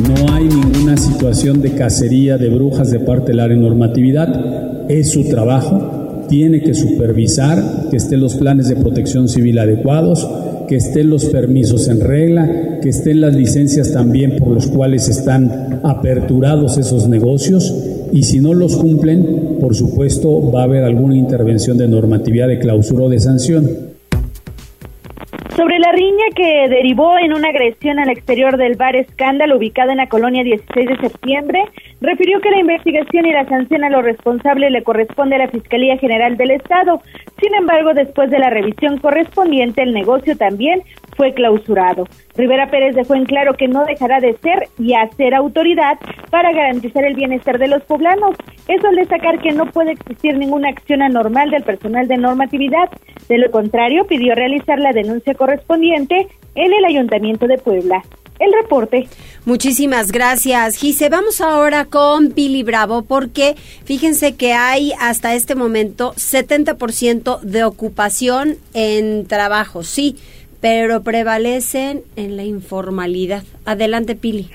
No hay ninguna situación de cacería de brujas de parte de normatividad. Es su trabajo. Tiene que supervisar que estén los planes de protección civil adecuados, que estén los permisos en regla, que estén las licencias también por los cuales están aperturados esos negocios. Y si no los cumplen, por supuesto, va a haber alguna intervención de normatividad de clausura o de sanción. Sobre la riña que derivó en una agresión al exterior del bar Escándalo ubicado en la colonia 16 de septiembre, refirió que la investigación y la sanción a los responsables le corresponde a la Fiscalía General del Estado. Sin embargo, después de la revisión correspondiente, el negocio también fue clausurado. Rivera Pérez dejó en claro que no dejará de ser y hacer autoridad para garantizar el bienestar de los poblanos. Eso al destacar que no puede existir ninguna acción anormal del personal de normatividad. De lo contrario, pidió realizar la denuncia correspondiente en el Ayuntamiento de Puebla. El reporte. Muchísimas gracias, Gise. Vamos ahora con Billy Bravo porque fíjense que hay hasta este momento 70% de ocupación en trabajo, sí, pero prevalecen en la informalidad. Adelante, Pili.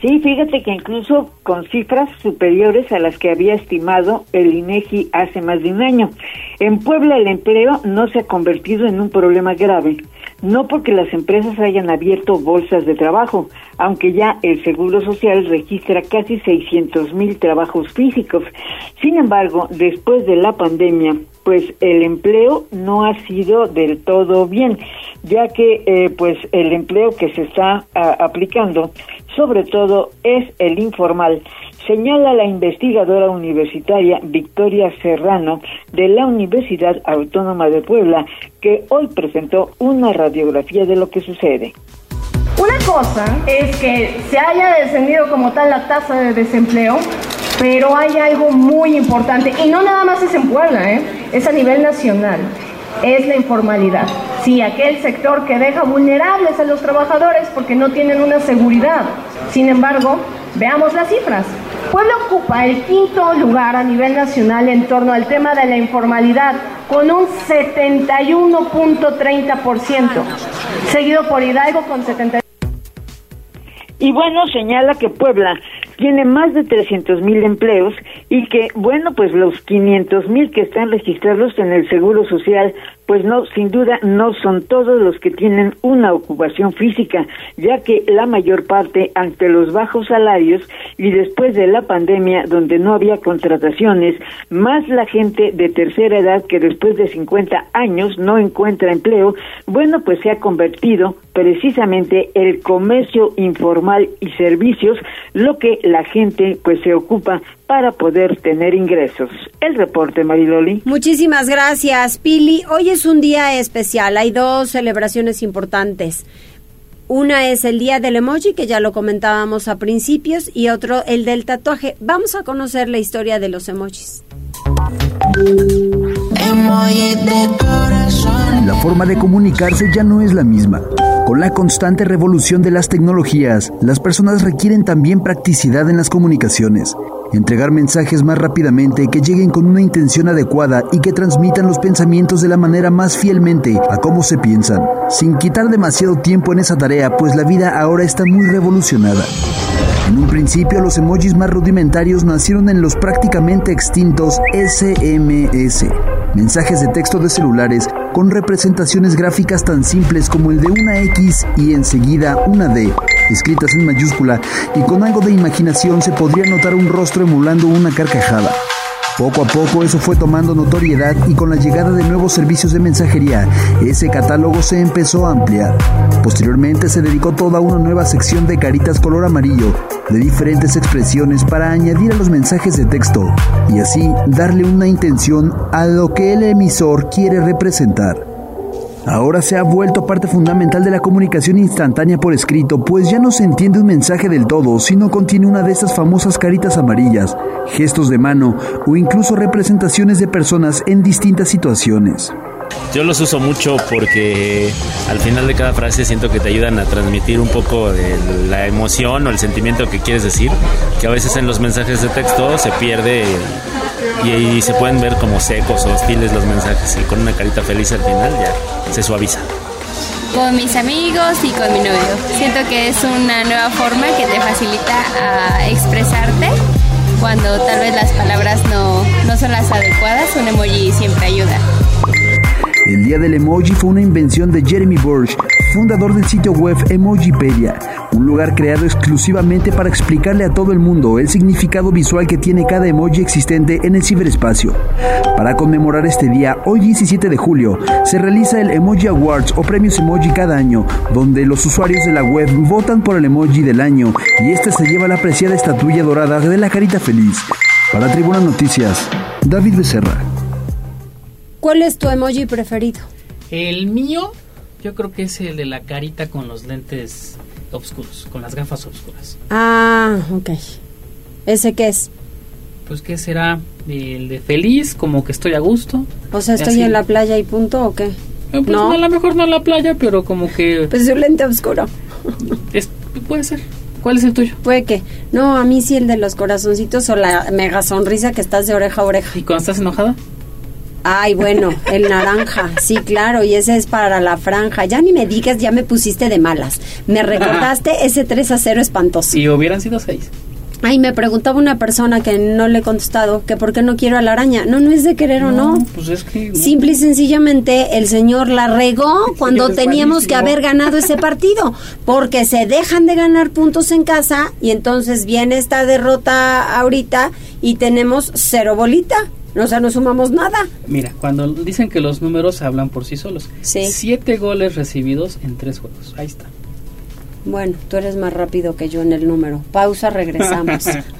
Sí, fíjate que incluso con cifras superiores a las que había estimado el INEGI hace más de un año. En Puebla el empleo no se ha convertido en un problema grave, no porque las empresas hayan abierto bolsas de trabajo, aunque ya el Seguro Social registra casi 600 mil trabajos físicos. Sin embargo, después de la pandemia, pues el empleo no ha sido del todo bien, ya que eh, pues el empleo que se está aplicando sobre todo es el informal, señala la investigadora universitaria Victoria Serrano de la Universidad Autónoma de Puebla, que hoy presentó una radiografía de lo que sucede. Una cosa es que se haya descendido como tal la tasa de desempleo, pero hay algo muy importante, y no nada más es en Puebla, ¿eh? es a nivel nacional, es la informalidad. Sí, aquel sector que deja vulnerables a los trabajadores porque no tienen una seguridad. Sin embargo, veamos las cifras. Puebla ocupa el quinto lugar a nivel nacional en torno al tema de la informalidad, con un 71.30%, seguido por Hidalgo con 70. Y bueno, señala que Puebla tiene más de 300 mil empleos y que, bueno, pues los 500 mil que están registrados en el Seguro Social, pues no, sin duda, no son todos los que tienen una ocupación física, ya que la mayor parte, ante los bajos salarios y después de la pandemia, donde no había contrataciones, más la gente de tercera edad que después de 50 años no encuentra empleo, bueno, pues se ha convertido precisamente el comercio informal y servicios, lo que la gente pues se ocupa para poder tener ingresos. El reporte, Mariloli. Muchísimas gracias, Pili. Hoy es un día especial. Hay dos celebraciones importantes. Una es el día del emoji, que ya lo comentábamos a principios, y otro el del tatuaje. Vamos a conocer la historia de los emojis. La forma de comunicarse ya no es la misma. Con la constante revolución de las tecnologías, las personas requieren también practicidad en las comunicaciones. Entregar mensajes más rápidamente que lleguen con una intención adecuada y que transmitan los pensamientos de la manera más fielmente a cómo se piensan, sin quitar demasiado tiempo en esa tarea, pues la vida ahora está muy revolucionada. En un principio los emojis más rudimentarios nacieron en los prácticamente extintos SMS, mensajes de texto de celulares con representaciones gráficas tan simples como el de una X y enseguida una D, escritas en mayúscula, y con algo de imaginación se podría notar un rostro emulando una carcajada. Poco a poco eso fue tomando notoriedad y con la llegada de nuevos servicios de mensajería, ese catálogo se empezó a ampliar. Posteriormente se dedicó toda una nueva sección de caritas color amarillo, de diferentes expresiones para añadir a los mensajes de texto y así darle una intención a lo que el emisor quiere representar. Ahora se ha vuelto parte fundamental de la comunicación instantánea por escrito, pues ya no se entiende un mensaje del todo, sino contiene una de esas famosas caritas amarillas, gestos de mano o incluso representaciones de personas en distintas situaciones. Yo los uso mucho porque al final de cada frase siento que te ayudan a transmitir un poco de la emoción o el sentimiento que quieres decir, que a veces en los mensajes de texto se pierde y, y se pueden ver como secos o hostiles los mensajes y con una carita feliz al final ya se suaviza con mis amigos y con mi novio. Siento que es una nueva forma que te facilita a expresarte cuando tal vez las palabras no, no son las adecuadas. Un emoji siempre ayuda. El Día del Emoji fue una invención de Jeremy Burge, fundador del sitio web Emojipedia, un lugar creado exclusivamente para explicarle a todo el mundo el significado visual que tiene cada emoji existente en el ciberespacio. Para conmemorar este día, hoy 17 de julio, se realiza el Emoji Awards o premios emoji cada año, donde los usuarios de la web votan por el emoji del año y este se lleva la apreciada estatuilla dorada de la carita feliz. Para Tribuna Noticias, David Becerra. ¿Cuál es tu emoji preferido? El mío, yo creo que es el de la carita con los lentes oscuros, con las gafas oscuras. Ah, ok. ¿Ese qué es? Pues qué será el de feliz, como que estoy a gusto. O sea, estoy Así. en la playa y punto o qué? Eh, pues no. a lo mejor no en la playa, pero como que... Pues un lente oscuro. es- puede ser. ¿Cuál es el tuyo? Puede que. No, a mí sí el de los corazoncitos o la mega sonrisa que estás de oreja a oreja. ¿Y cuando estás enojada? Ay, bueno, el naranja, sí, claro, y ese es para la franja. Ya ni me digas, ya me pusiste de malas. Me recordaste [LAUGHS] ese 3 a 0 espantoso. Y hubieran sido 6. Ay, me preguntaba una persona que no le he contestado que por qué no quiero a la araña. No, no es de querer o no. Pues es que. Simple y sencillamente el señor la regó [LAUGHS] cuando teníamos que haber ganado ese partido. Porque se dejan de ganar puntos en casa y entonces viene esta derrota ahorita y tenemos cero bolita. O sea, no sumamos nada. Mira, cuando dicen que los números hablan por sí solos. Sí. Siete goles recibidos en tres juegos. Ahí está. Bueno, tú eres más rápido que yo en el número. Pausa, regresamos. [LAUGHS]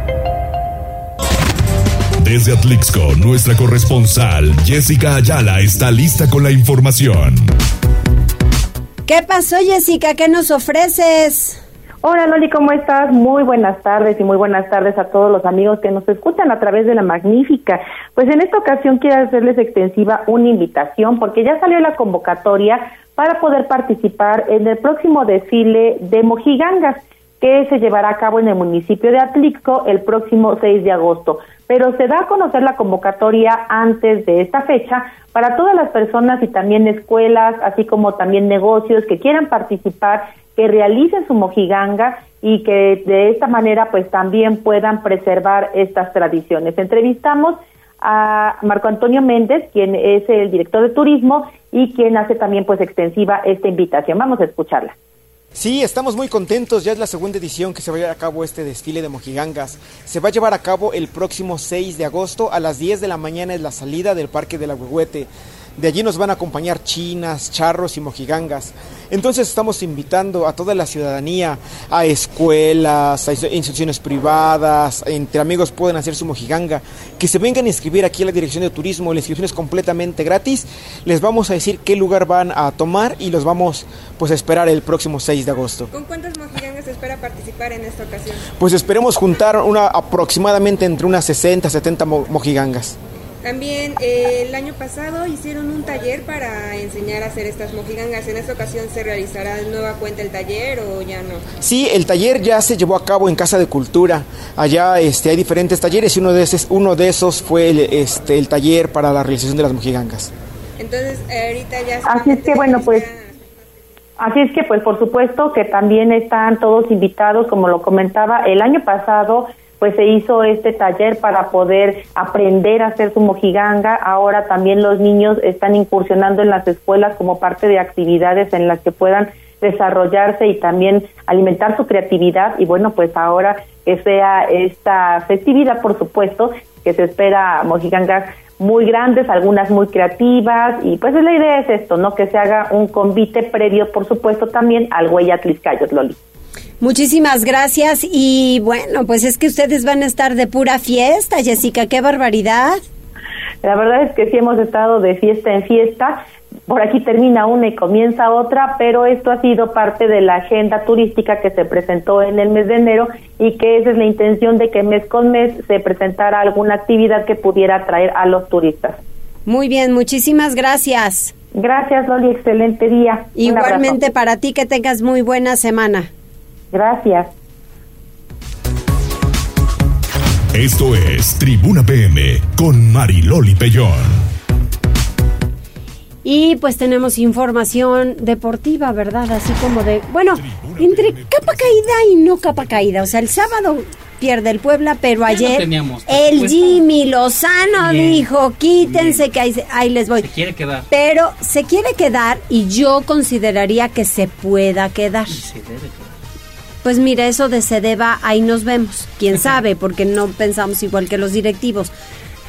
Desde Atlixco, nuestra corresponsal Jessica Ayala está lista con la información. ¿Qué pasó, Jessica? ¿Qué nos ofreces? Hola Loli, ¿cómo estás? Muy buenas tardes y muy buenas tardes a todos los amigos que nos escuchan a través de la magnífica. Pues en esta ocasión quiero hacerles extensiva una invitación porque ya salió la convocatoria para poder participar en el próximo desfile de mojigangas que se llevará a cabo en el municipio de Atlixco el próximo 6 de agosto. Pero se da a conocer la convocatoria antes de esta fecha para todas las personas y también escuelas, así como también negocios que quieran participar, que realicen su mojiganga y que de esta manera pues también puedan preservar estas tradiciones. Entrevistamos a Marco Antonio Méndez, quien es el director de turismo y quien hace también pues extensiva esta invitación. Vamos a escucharla. Sí, estamos muy contentos. Ya es la segunda edición que se va a llevar a cabo este desfile de mojigangas. Se va a llevar a cabo el próximo 6 de agosto. A las 10 de la mañana es la salida del Parque del Agüehuete. De allí nos van a acompañar chinas, charros y mojigangas. Entonces estamos invitando a toda la ciudadanía, a escuelas, a instituciones privadas, entre amigos pueden hacer su mojiganga, que se vengan a inscribir aquí a la Dirección de Turismo. La inscripción es completamente gratis. Les vamos a decir qué lugar van a tomar y los vamos pues a esperar el próximo 6 de agosto. ¿Con cuántas mojigangas se espera participar en esta ocasión? Pues esperemos juntar una aproximadamente entre unas 60, 70 mo- mojigangas. También eh, el año pasado hicieron un taller para enseñar a hacer estas mojigangas. ¿En esta ocasión se realizará de nueva cuenta el taller o ya no? Sí, el taller ya se llevó a cabo en Casa de Cultura. Allá este, hay diferentes talleres y uno de esos, uno de esos fue el, este, el taller para la realización de las mojigangas. Entonces, ahorita ya... Así es que bueno, pues Así es que, pues, por supuesto que también están todos invitados, como lo comentaba, el año pasado, pues se hizo este taller para poder aprender a hacer su mojiganga. Ahora también los niños están incursionando en las escuelas como parte de actividades en las que puedan desarrollarse y también alimentar su creatividad. Y bueno, pues ahora que sea esta festividad, por supuesto, que se espera mojigangas muy grandes, algunas muy creativas, y pues la idea es esto, ¿no? Que se haga un convite previo, por supuesto, también al Huella Tliscayos, Loli. Muchísimas gracias y bueno, pues es que ustedes van a estar de pura fiesta, Jessica, qué barbaridad. La verdad es que sí hemos estado de fiesta en fiesta. Por aquí termina una y comienza otra, pero esto ha sido parte de la agenda turística que se presentó en el mes de enero y que esa es la intención de que mes con mes se presentara alguna actividad que pudiera atraer a los turistas. Muy bien, muchísimas gracias. Gracias, Loli, excelente día. Igualmente para ti que tengas muy buena semana. Gracias. Esto es Tribuna PM con Mariloli Pellón. Y pues tenemos información deportiva, ¿verdad? Así como de, bueno, entre capa caída y no capa caída. O sea, el sábado pierde el Puebla, pero ayer teníamos, el. Jimmy Lozano Bien, dijo, quítense que ahí, se- ahí les voy. Quiere quedar. Pero se quiere quedar y yo consideraría que se pueda quedar. Se debe quedar. Pues mira, eso de Cedeva, ahí nos vemos. Quién [LAUGHS] sabe, porque no pensamos igual que los directivos.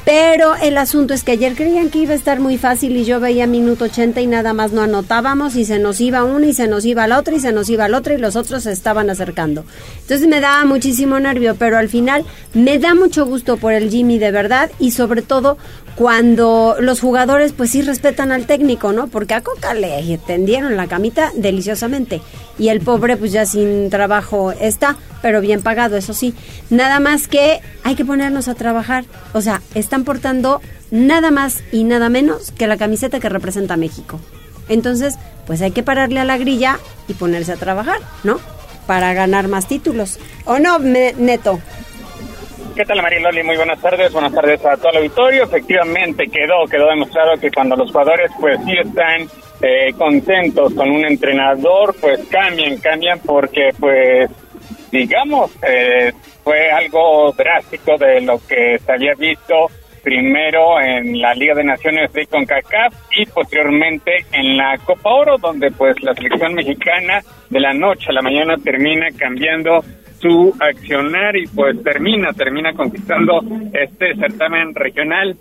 Pero el asunto es que ayer creían que iba a estar muy fácil y yo veía minuto 80 y nada más no anotábamos y se nos iba una y se nos iba la otra y se nos iba la otra y los otros se estaban acercando. Entonces me daba muchísimo nervio, pero al final me da mucho gusto por el Jimmy de verdad y sobre todo cuando los jugadores pues sí respetan al técnico, ¿no? Porque a Coca le tendieron la camita deliciosamente y el pobre pues ya sin trabajo está, pero bien pagado, eso sí. Nada más que hay que ponernos a trabajar, o sea, están portando nada más y nada menos que la camiseta que representa México. Entonces, pues hay que pararle a la grilla y ponerse a trabajar, ¿no? Para ganar más títulos. ¿O no, Neto? ¿Qué tal, Mariloli? Muy buenas tardes. Buenas tardes a todo el auditorio. Efectivamente, quedó, quedó demostrado que cuando los jugadores, pues sí están eh, contentos con un entrenador, pues cambian, cambian porque, pues, digamos, eh, fue algo drástico de lo que se había visto primero en la Liga de Naciones de CONCACAF y posteriormente en la Copa Oro, donde pues la selección mexicana de la noche a la mañana termina cambiando su accionar y pues termina, termina conquistando este certamen regional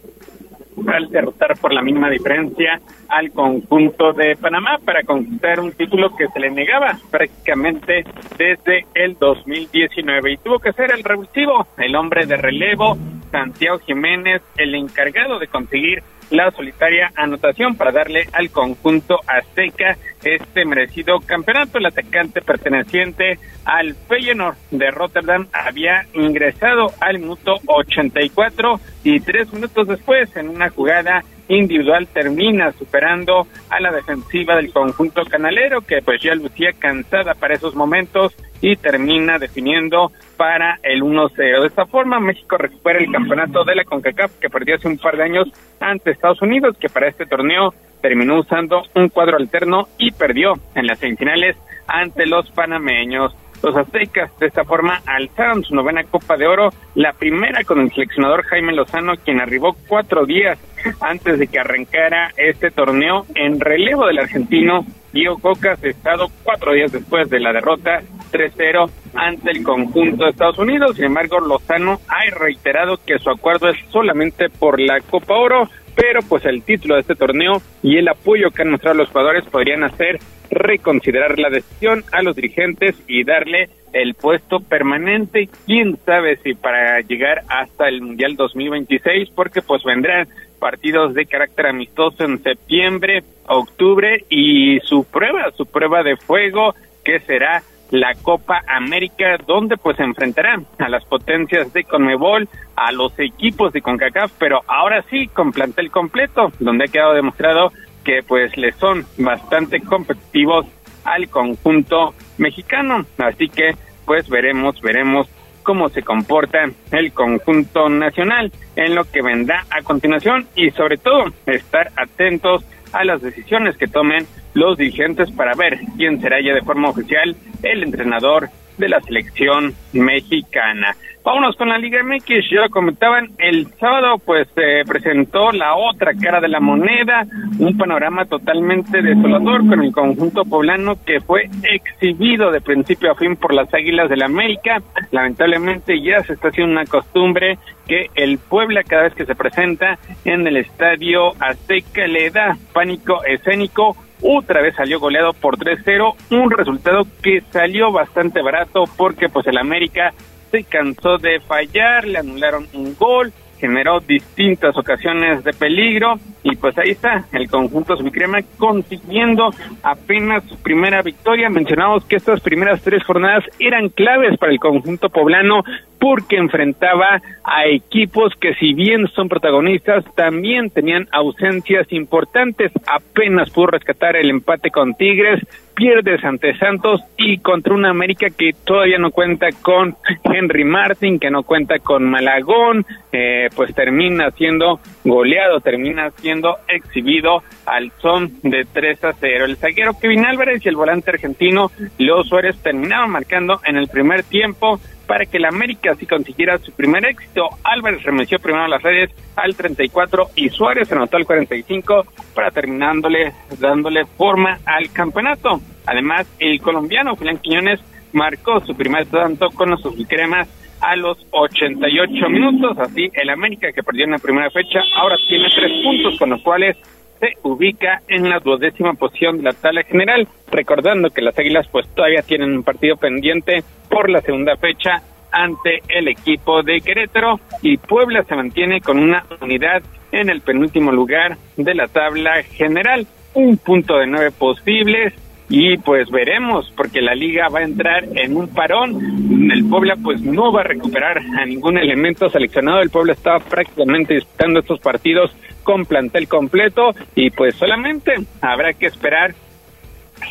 al derrotar por la misma diferencia al conjunto de Panamá para conquistar un título que se le negaba prácticamente desde el 2019 y tuvo que ser el revulsivo, el hombre de relevo, Santiago Jiménez, el encargado de conseguir la solitaria anotación para darle al conjunto azteca este merecido campeonato. El atacante perteneciente al Feyenoord de Rotterdam había ingresado al minuto 84 y tres minutos después en una jugada individual termina superando a la defensiva del conjunto canalero que pues ya lucía cansada para esos momentos y termina definiendo para el 1-0. De esta forma México recupera el campeonato de la CONCACAF que perdió hace un par de años ante Estados Unidos que para este torneo terminó usando un cuadro alterno y perdió en las semifinales ante los panameños. Los aztecas de esta forma alzaron su novena Copa de Oro, la primera con el seleccionador Jaime Lozano, quien arribó cuatro días antes de que arrancara este torneo en relevo del argentino Guido Cocas, estado cuatro días después de la derrota 3-0 ante el conjunto de Estados Unidos. Sin embargo, Lozano ha reiterado que su acuerdo es solamente por la Copa Oro, pero pues el título de este torneo y el apoyo que han mostrado los jugadores podrían hacer reconsiderar la decisión a los dirigentes y darle el puesto permanente, quién sabe si para llegar hasta el Mundial 2026, porque pues vendrán partidos de carácter amistoso en septiembre, octubre y su prueba, su prueba de fuego que será la Copa América, donde pues enfrentará a las potencias de Conmebol, a los equipos de CONCACAF, pero ahora sí con plantel completo, donde ha quedado demostrado que pues le son bastante competitivos al conjunto mexicano. Así que pues veremos, veremos cómo se comporta el conjunto nacional en lo que vendrá a continuación y sobre todo estar atentos a las decisiones que tomen los dirigentes para ver quién será ya de forma oficial el entrenador de la selección mexicana. Vámonos con la Liga MX, ya lo comentaban, el sábado pues se presentó la otra cara de la moneda, un panorama totalmente desolador con el conjunto poblano que fue exhibido de principio a fin por las Águilas del América. Lamentablemente ya se está haciendo una costumbre que el Puebla cada vez que se presenta en el estadio Azteca le da pánico escénico otra vez salió goleado por 3-0, un resultado que salió bastante barato porque pues el América se cansó de fallar, le anularon un gol, generó distintas ocasiones de peligro y pues ahí está el conjunto Subicrema consiguiendo apenas su primera victoria. Mencionamos que estas primeras tres jornadas eran claves para el conjunto poblano porque enfrentaba a equipos que si bien son protagonistas también tenían ausencias importantes. Apenas pudo rescatar el empate con Tigres, pierdes ante Santos y contra una América que todavía no cuenta con Henry Martin, que no cuenta con Malagón, eh, pues termina siendo goleado, termina siendo exhibido al son de 3 a 0. El zaguero Kevin Álvarez y el volante argentino Leo Suárez terminaban marcando en el primer tiempo para que la América sí consiguiera su primer éxito. Álvarez remeció primero a las redes al 34 y Suárez anotó al 45 para terminándole, dándole forma al campeonato. Además, el colombiano Julián Quiñones marcó su primer tanto con los cremas a los 88 minutos. Así, el América que perdió en la primera fecha ahora tiene tres puntos, con los cuales se ubica en la duodécima posición de la tabla general, recordando que las Águilas pues todavía tienen un partido pendiente por la segunda fecha ante el equipo de Querétaro y Puebla se mantiene con una unidad en el penúltimo lugar de la tabla general, un punto de nueve posibles y pues veremos porque la liga va a entrar en un parón. El Puebla pues no va a recuperar a ningún elemento. Seleccionado el Puebla estaba prácticamente disputando estos partidos con plantel completo. Y pues solamente habrá que esperar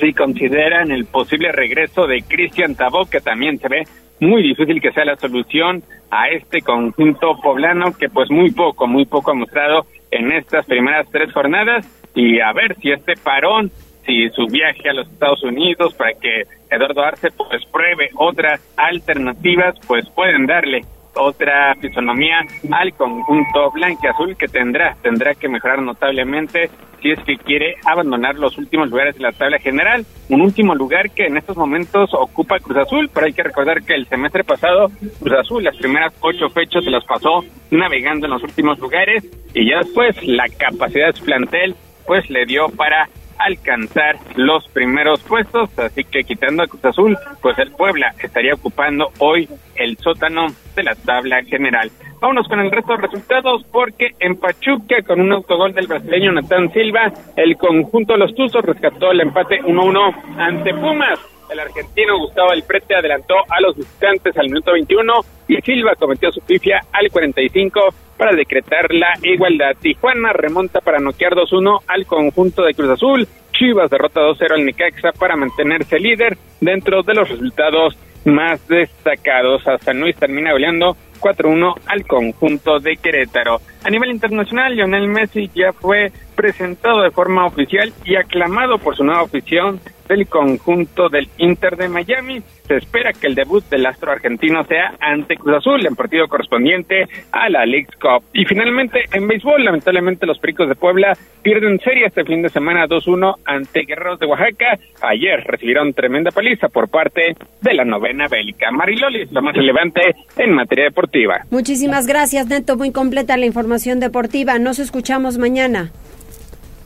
si consideran el posible regreso de Cristian Tabó, que también se ve muy difícil que sea la solución a este conjunto poblano que pues muy poco, muy poco ha mostrado en estas primeras tres jornadas. Y a ver si este parón, si su viaje a los Estados Unidos para que Eduardo Arce pues pruebe otras alternativas pues pueden darle otra fisonomía al conjunto blanque-azul que tendrá, tendrá que mejorar notablemente si es que quiere abandonar los últimos lugares de la tabla general. Un último lugar que en estos momentos ocupa Cruz Azul, pero hay que recordar que el semestre pasado Cruz Azul las primeras ocho fechas se las pasó navegando en los últimos lugares y ya después la capacidad de su plantel pues le dio para alcanzar los primeros puestos, así que quitando a Cruz Azul, pues el Puebla estaría ocupando hoy el sótano de la tabla general. Vámonos con el resto de resultados porque en Pachuca con un autogol del brasileño Natán Silva, el conjunto de los Tuzos rescató el empate 1-1 ante Pumas. El argentino Gustavo Alprete adelantó a los visitantes al minuto 21 y Silva cometió su pifia al 45 para decretar la igualdad. Tijuana remonta para noquear 2-1 al conjunto de Cruz Azul. Chivas derrota 2-0 al Necaxa para mantenerse líder dentro de los resultados más destacados. A San Luis termina goleando 4-1 al conjunto de Querétaro. A nivel internacional, Lionel Messi ya fue presentado de forma oficial y aclamado por su nueva afición del conjunto del Inter de Miami. Se espera que el debut del astro argentino sea ante Cruz Azul en partido correspondiente a la League Cup. Y finalmente, en béisbol, lamentablemente los Pericos de Puebla pierden serie este fin de semana 2-1 ante Guerreros de Oaxaca. Ayer recibieron tremenda paliza por parte de la novena bélica. Mariloli, lo más relevante en materia deportiva. Muchísimas gracias, Neto. Muy completa la información deportiva. Nos escuchamos mañana.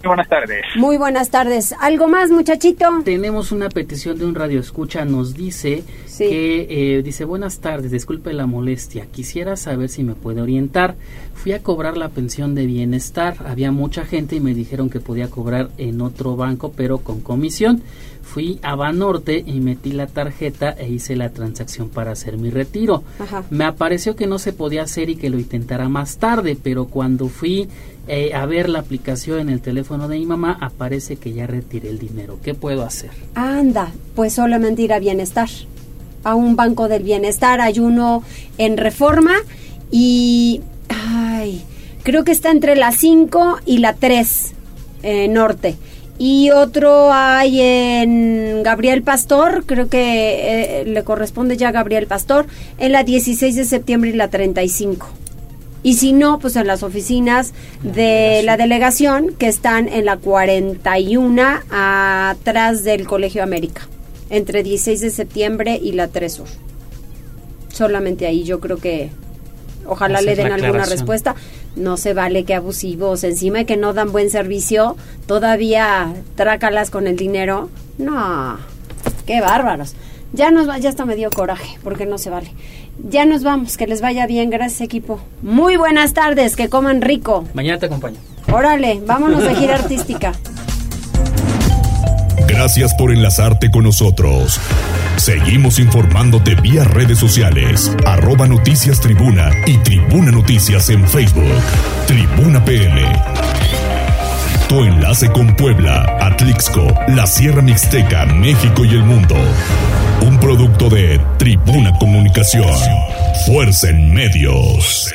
Muy buenas tardes. Muy buenas tardes. ¿Algo más, muchachito? Tenemos una petición de un radio escucha. Nos dice que, eh, dice, buenas tardes, disculpe la molestia. Quisiera saber si me puede orientar. Fui a cobrar la pensión de bienestar. Había mucha gente y me dijeron que podía cobrar en otro banco, pero con comisión. Fui a Banorte y metí la tarjeta e hice la transacción para hacer mi retiro. Me apareció que no se podía hacer y que lo intentara más tarde, pero cuando fui eh, a ver la aplicación en el teléfono de mi mamá, aparece que ya retiré el dinero. ¿Qué puedo hacer? Anda, pues solamente ir a bienestar. A un banco del bienestar hay uno en reforma y... Ay, creo que está entre la 5 y la 3 eh, norte. Y otro hay en Gabriel Pastor, creo que eh, le corresponde ya a Gabriel Pastor, en la 16 de septiembre y la 35 y si no, pues en las oficinas de la delegación que están en la 41 atrás del Colegio América, entre 16 de septiembre y la 3 Sur. Solamente ahí yo creo que ojalá le den alguna respuesta. No se vale que abusivos, encima de que no dan buen servicio, todavía trácalas con el dinero. No, qué bárbaros. Ya nos va, ya hasta me dio coraje, porque no se vale. Ya nos vamos, que les vaya bien, gracias equipo. Muy buenas tardes, que coman rico. Mañana te acompaño. Órale, vámonos de gira artística. [LAUGHS] Gracias por enlazarte con nosotros. Seguimos informándote vía redes sociales, arroba noticias tribuna y tribuna noticias en Facebook. Tribuna PM. Tu enlace con Puebla, Atlixco, la Sierra Mixteca, México y el mundo. Un producto de Tribuna Comunicación. Fuerza en medios.